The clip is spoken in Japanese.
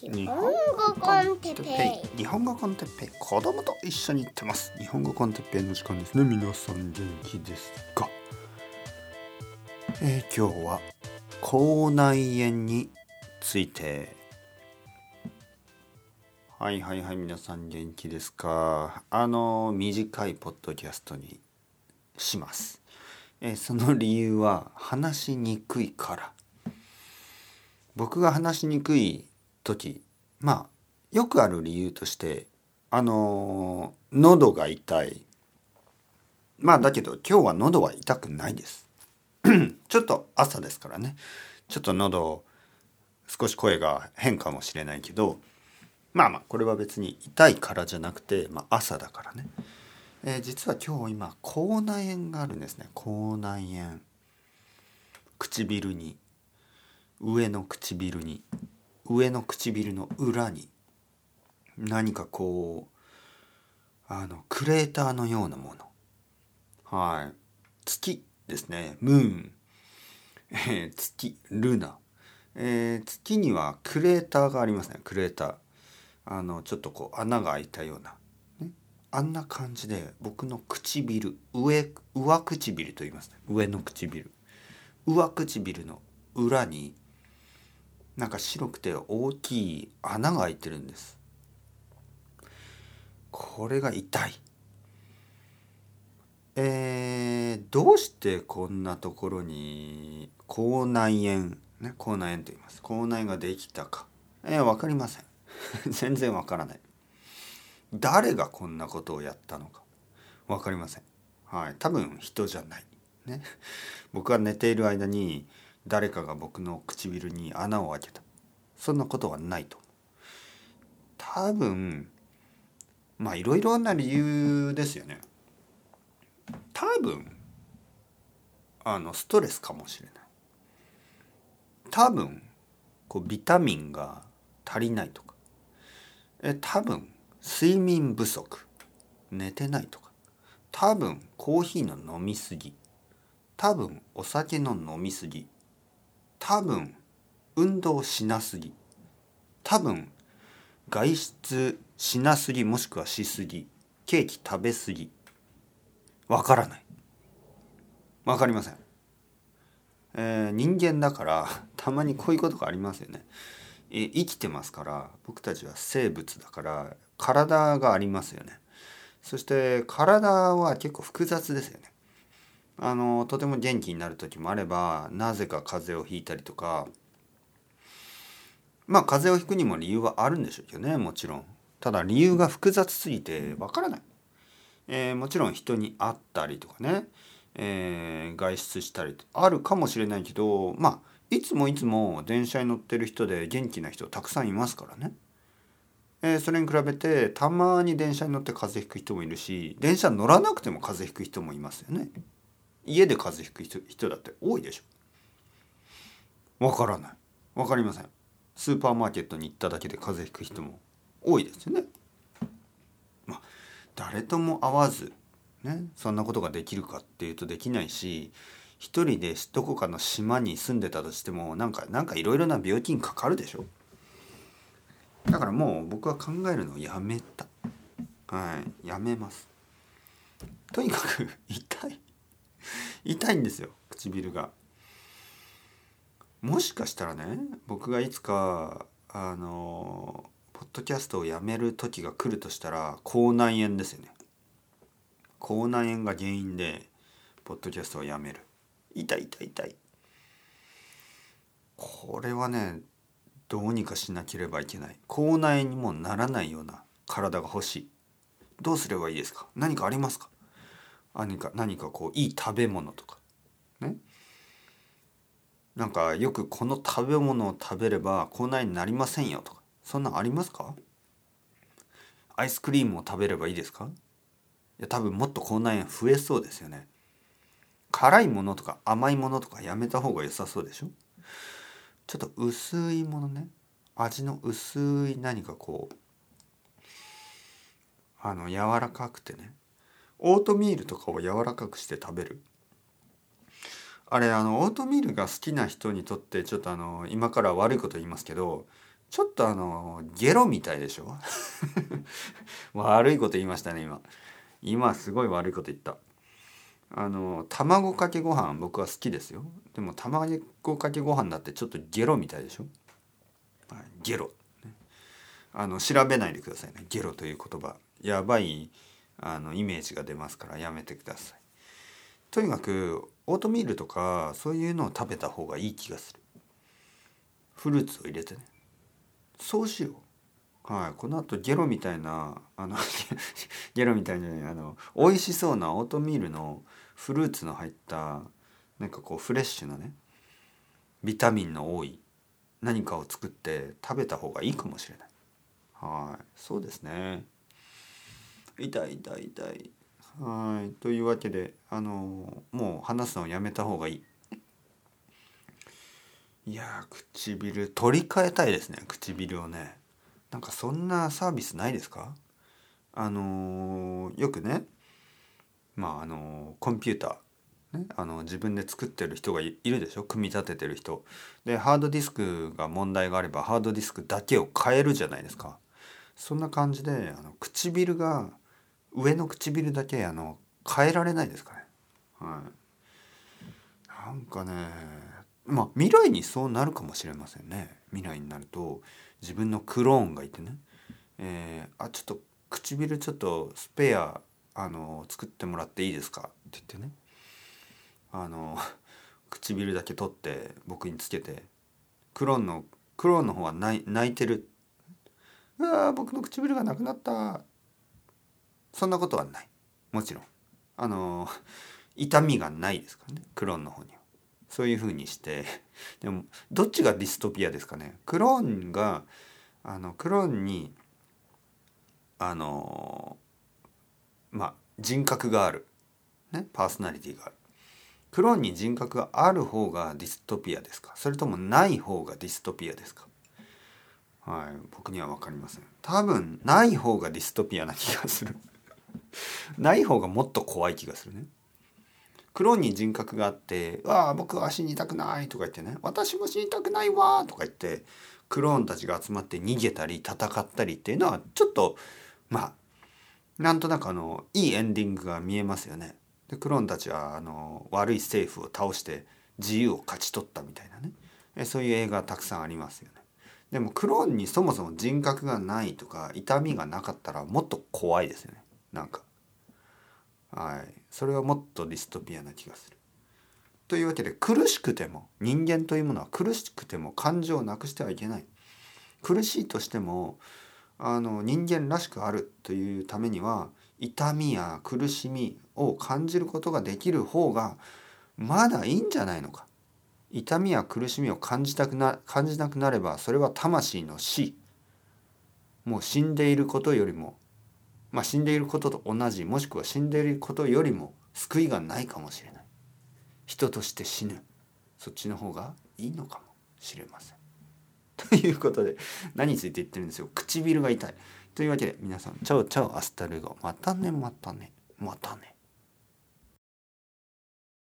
日本語コンテッペ。イ日本語コンテッペ。イ子供と一緒に行ってます日本語コンテッペイの時間ですね。皆さん元気ですか、えー、今日は口内炎について。はいはいはい皆さん元気ですか？あの短いポッドキャストにします、えー、その理由は話しにくいから。僕が話しにくい時まあよくある理由としてあの喉が痛い。まあだけど今日は喉は痛くないです。ちょっと朝ですからね。ちょっと喉少し声が変かもしれないけどまあまあこれは別に痛いからじゃなくて、まあ、朝だからね、えー、実は今日今口内炎があるんですね。口内炎。唇に。上の唇に。上の唇の裏に何かこうあのクレーターのようなもの。はい。月ですね。ムーン、えー、月ルナ、えー、月にはクレーターがありますね。クレーター。あのちょっとこう穴が開いたような、ね、あんな感じで僕の唇上上唇と言いますね。上の唇。上唇の裏になんか白くて大きい穴が開いてるんです。これが痛い。えー、どうしてこんなところに口内炎ね口内炎と言います。口内ができたか。えー、分かりません。全然わからない。誰がこんなことをやったのか。分かりません。はい。多分人じゃない。ね。僕が寝ている間に誰かが僕の唇に穴を開けた。そんなことはないと。多分まあいろいろな理由ですよね。多分あのストレスかもしれない。多分こうビタミンが足りないとか。え多分睡眠不足。寝てないとか。多分コーヒーの飲みすぎ。多分お酒の飲みすぎ。多分運動しなすぎ。多分外出しなすぎもしくはしすぎケーキ食べすぎ。わからない。わかりません、えー、人間だからたまにこういうことがありますよね、え生きてますから僕たちは生物だから体がありますよね。そして体は結構複雑ですよね。あのとても元気になる時もあればなぜか風邪をひいたりとかまあ風邪をひくにも理由はあるんでしょうけどねもちろん。ただ理由が複雑すぎてわからない、えー、もちろん人に会ったりとかね、えー、外出したりあるかもしれないけどまあいつもいつも電車に乗ってる人で元気な人たくさんいますからね。えー、それに比べてたまに電車に乗って風邪ひく人もいるし電車乗らなくても風邪ひく人もいますよね。家で風邪ひく人人だって多いでしょ。わからない。わかりません。スーパーマーケットに行っただけで風邪ひく人も多いですよね。まあ誰とも会わずねそんなことができるかっていうとできないし一人でどこかの島に住んでたとしてもなんかなんかいろいろな病気にかかるでしょ。だからもう僕は考えるのをやめた。はい。やめます。とにかく痛い。痛いんですよ唇が。もしかしたらね僕がいつかあのポッドキャストをやめる時が来るとしたら口内炎ですよね。口内炎が原因でポッドキャストをやめる。痛い痛い痛い。これはねどうにかしなければいけない。口内炎にもならないような体が欲しい。どうすればいいですか？何かありますか？何か何かこういい食べ物とか。ね。なんかよくこの食べ物を食べれば口内になりませんよとか。そんなんありますか？アイスクリームを食べればいいですか？いや多分もっと口内炎増えそうですよね。辛いものとか甘いものとかやめた方が良さそうでしょ？ちょっと薄いものね。味の薄い何かこうあの柔らかくてね。オートミールとかを柔らかくして食べる？あれあのオートミールが好きな人にとってちょっとあの今から悪いこと言いますけどちょっとあのゲロみたいでしょ？悪いこと言いましたね今。今すごい悪いこと言った。あの卵かけご飯僕は好きですよ。でも卵かけご飯だってちょっとゲロみたいでしょ、ゲロ、あの調べないでくださいね。ゲロという言葉。やばいあのイメージが出ますからやめてください。とにかくオートミールとかそういうのを食べた方がいい気がする。フルーツを入れてね。そうしよう。はい。このあとゲロみたいなあの ゲロみたいにあの美味しそうなオートミールのフルーツの入ったなんかこうフレッシュなねビタミンの多い何かを作って食べた方がいいかもしれない。はい。そうですね。痛い痛い痛い。はい。というわけであのもう話すのをやめた方がいい。いや唇取り替えたいですね唇をね。なんかそんなサービスないですか？あのよくねまああのコンピューター、ね、あの自分で作ってる人がいるでしょ？組み立ててる人。でハードディスクが問題があればハードディスクだけを変えるじゃないですか。そんな感じであの唇が上の唇だけあの変えられないですかね。はい。なんかねまあ未来にそうなるかもしれませんね。未来になると自分のクローンがいてね、えー、あちょっと唇ちょっとスペアあの作ってもらっていいですか？って言ってね。あの唇だけ取って僕につけて。クローンのクローンの方は泣いてる。うわ僕の唇がなくなった。そんなことはない。もちろん。あの 痛みがないですからね。クローンの方には。そういうふうにして。でもどっちがディストピアですかね。クローンがあのクローンにあのまあ人格がある、ね、パーソナリティがある。クローンに人格がある方がディストピアですか？それともない方がディストピアですか？はい。僕には分かりません。多分ない方がディストピアな気がする。ない方がもっと怖い気がするねクローンに人格があって「ああ僕は死にたくない」とか言ってね「私も死にたくないわ」とか言ってクローンたちが集まって逃げたり戦ったりっていうのはちょっとまあなんとなくあのいいエンディングが見えますよね。でクローンたちはあの悪い政府を倒して自由を勝ち取ったみたいなねえそういう映画たくさんありますよね。でもクローンにそもそも人格がないとか痛みがなかったらもっと怖いですよねなんか。はい、それはもっとディストピアな気がする。というわけで苦しくても人間というものは苦しくても感情をなくしてはいけない。苦しいとしてもあの人間らしくあるというためには痛みや苦しみを感じることができる方がまだいいんじゃないのか。痛みや苦しみを感じたくな感じなくなればそれは魂の死もう死んでいることよりもまあ、死んでいることと同じもしくは死んでいることよりも救いがないかもしれない人として死ぬそっちの方がいいのかもしれません。ということで何について言ってるんですよ唇が痛い。というわけで皆さん ciao ciao hasta luego またねまたねまたね。